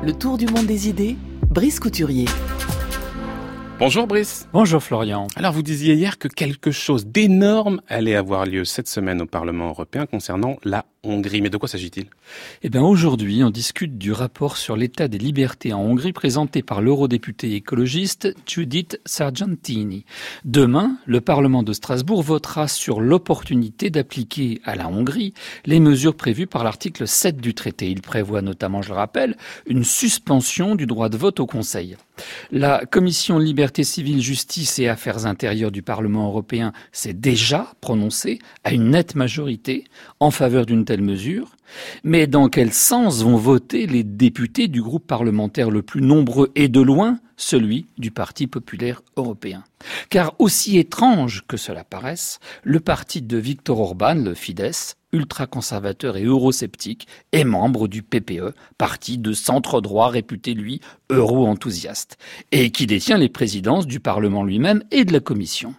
Le tour du monde des idées, Brice Couturier. Bonjour Brice. Bonjour Florian. Alors vous disiez hier que quelque chose d'énorme allait avoir lieu cette semaine au Parlement européen concernant la Hongrie. Mais de quoi s'agit-il? Eh bien aujourd'hui, on discute du rapport sur l'état des libertés en Hongrie présenté par l'eurodéputé écologiste Judith Sargentini. Demain, le Parlement de Strasbourg votera sur l'opportunité d'appliquer à la Hongrie les mesures prévues par l'article 7 du traité. Il prévoit notamment, je le rappelle, une suspension du droit de vote au Conseil. La commission Liberté civile, justice et affaires intérieures du Parlement européen s'est déjà prononcée à une nette majorité en faveur d'une telle mesure. Mais dans quel sens vont voter les députés du groupe parlementaire le plus nombreux et de loin, celui du Parti populaire européen? Car aussi étrange que cela paraisse, le parti de Viktor Orban, le Fidesz, ultra-conservateur et eurosceptique, est membre du PPE, parti de centre-droit réputé, lui, euro-enthousiaste, et qui détient les présidences du Parlement lui-même et de la Commission.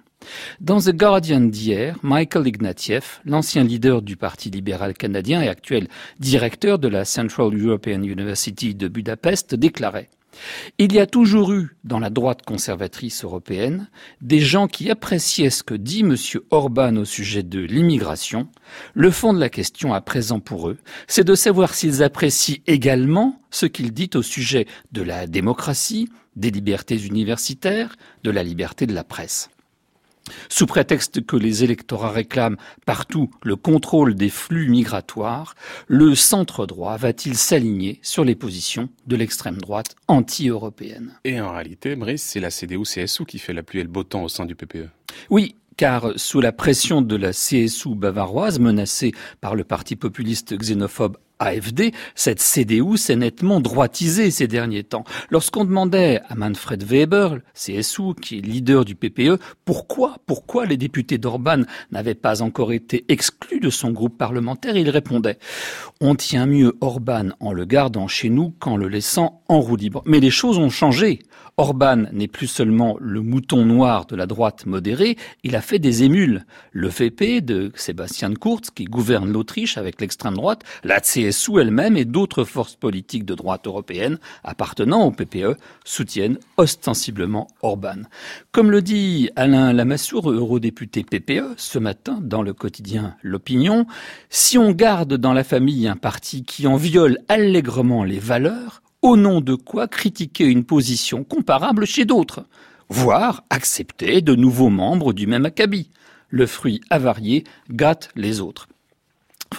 Dans The Guardian d'hier, Michael Ignatieff, l'ancien leader du Parti libéral canadien et actuel directeur de la Central European University de Budapest, déclarait il y a toujours eu, dans la droite conservatrice européenne, des gens qui appréciaient ce que dit M. Orban au sujet de l'immigration. Le fond de la question à présent pour eux, c'est de savoir s'ils apprécient également ce qu'il dit au sujet de la démocratie, des libertés universitaires, de la liberté de la presse. Sous prétexte que les électorats réclament partout le contrôle des flux migratoires, le centre droit va-t-il s'aligner sur les positions de l'extrême droite anti-européenne? Et en réalité, Brice, c'est la CDU-CSU qui fait la pluie et le beau temps au sein du PPE. Oui, car sous la pression de la CSU bavaroise menacée par le parti populiste xénophobe AFD, cette CDU s'est nettement droitisée ces derniers temps. Lorsqu'on demandait à Manfred Weber, CSU, qui est leader du PPE, pourquoi, pourquoi les députés d'Orban n'avaient pas encore été exclus de son groupe parlementaire, il répondait On tient mieux Orban en le gardant chez nous qu'en le laissant en roue libre. Mais les choses ont changé. Orban n'est plus seulement le mouton noir de la droite modérée, il a fait des émules. Le VP de Sébastien Kurz, qui gouverne l'Autriche avec l'extrême droite, la CSU elle-même et d'autres forces politiques de droite européenne appartenant au PPE soutiennent ostensiblement Orban. Comme le dit Alain Lamassoure, eurodéputé PPE, ce matin dans le quotidien L'Opinion, si on garde dans la famille un parti qui en viole allègrement les valeurs, au nom de quoi critiquer une position comparable chez d'autres, voire accepter de nouveaux membres du même acabit? Le fruit avarié gâte les autres.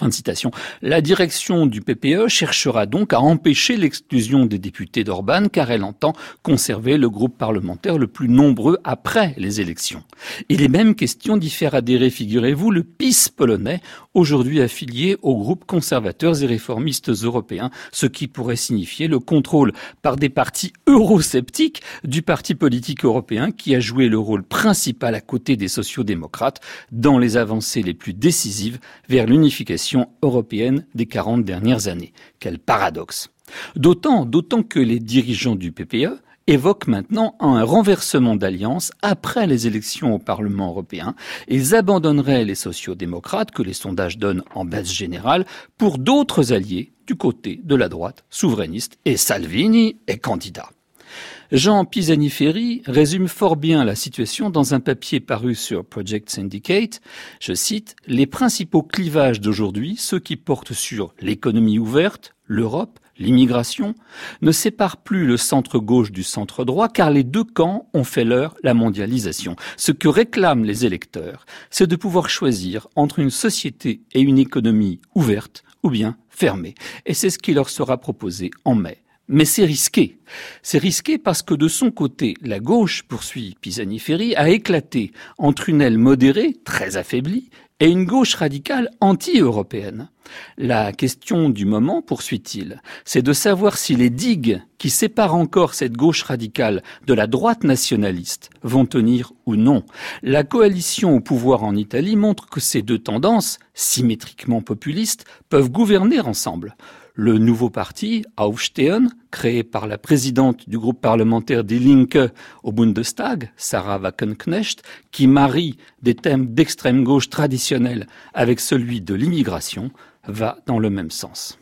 Fin de citation. La direction du PPE cherchera donc à empêcher l'exclusion des députés d'Orban car elle entend conserver le groupe parlementaire le plus nombreux après les élections. Il est même question d'y faire adhérer, figurez-vous, le PIS polonais, aujourd'hui affilié au groupe conservateurs et réformistes européens, ce qui pourrait signifier le contrôle par des partis eurosceptiques du parti politique européen qui a joué le rôle principal à côté des sociaux-démocrates dans les avancées les plus décisives vers l'unification européenne des 40 dernières années. Quel paradoxe. D'autant, que les dirigeants du PPE évoquent maintenant un renversement d'alliance après les élections au Parlement européen. Ils abandonneraient les sociaux-démocrates que les sondages donnent en baisse générale pour d'autres alliés du côté de la droite souverainiste et Salvini est candidat. Jean Pisani-Ferry résume fort bien la situation dans un papier paru sur Project Syndicate. Je cite, Les principaux clivages d'aujourd'hui, ceux qui portent sur l'économie ouverte, l'Europe, l'immigration, ne séparent plus le centre-gauche du centre-droit car les deux camps ont fait leur la mondialisation. Ce que réclament les électeurs, c'est de pouvoir choisir entre une société et une économie ouverte ou bien fermée. Et c'est ce qui leur sera proposé en mai mais c'est risqué. C'est risqué parce que de son côté, la gauche, poursuit Pisani-Ferry, a éclaté entre une aile modérée, très affaiblie, et une gauche radicale anti-européenne. La question du moment, poursuit-il, c'est de savoir si les digues qui séparent encore cette gauche radicale de la droite nationaliste vont tenir ou non. La coalition au pouvoir en Italie montre que ces deux tendances, symétriquement populistes, peuvent gouverner ensemble le nouveau parti, Aufstehen, créé par la présidente du groupe parlementaire des Linke au Bundestag, Sarah Wagenknecht, qui marie des thèmes d'extrême gauche traditionnels avec celui de l'immigration, va dans le même sens.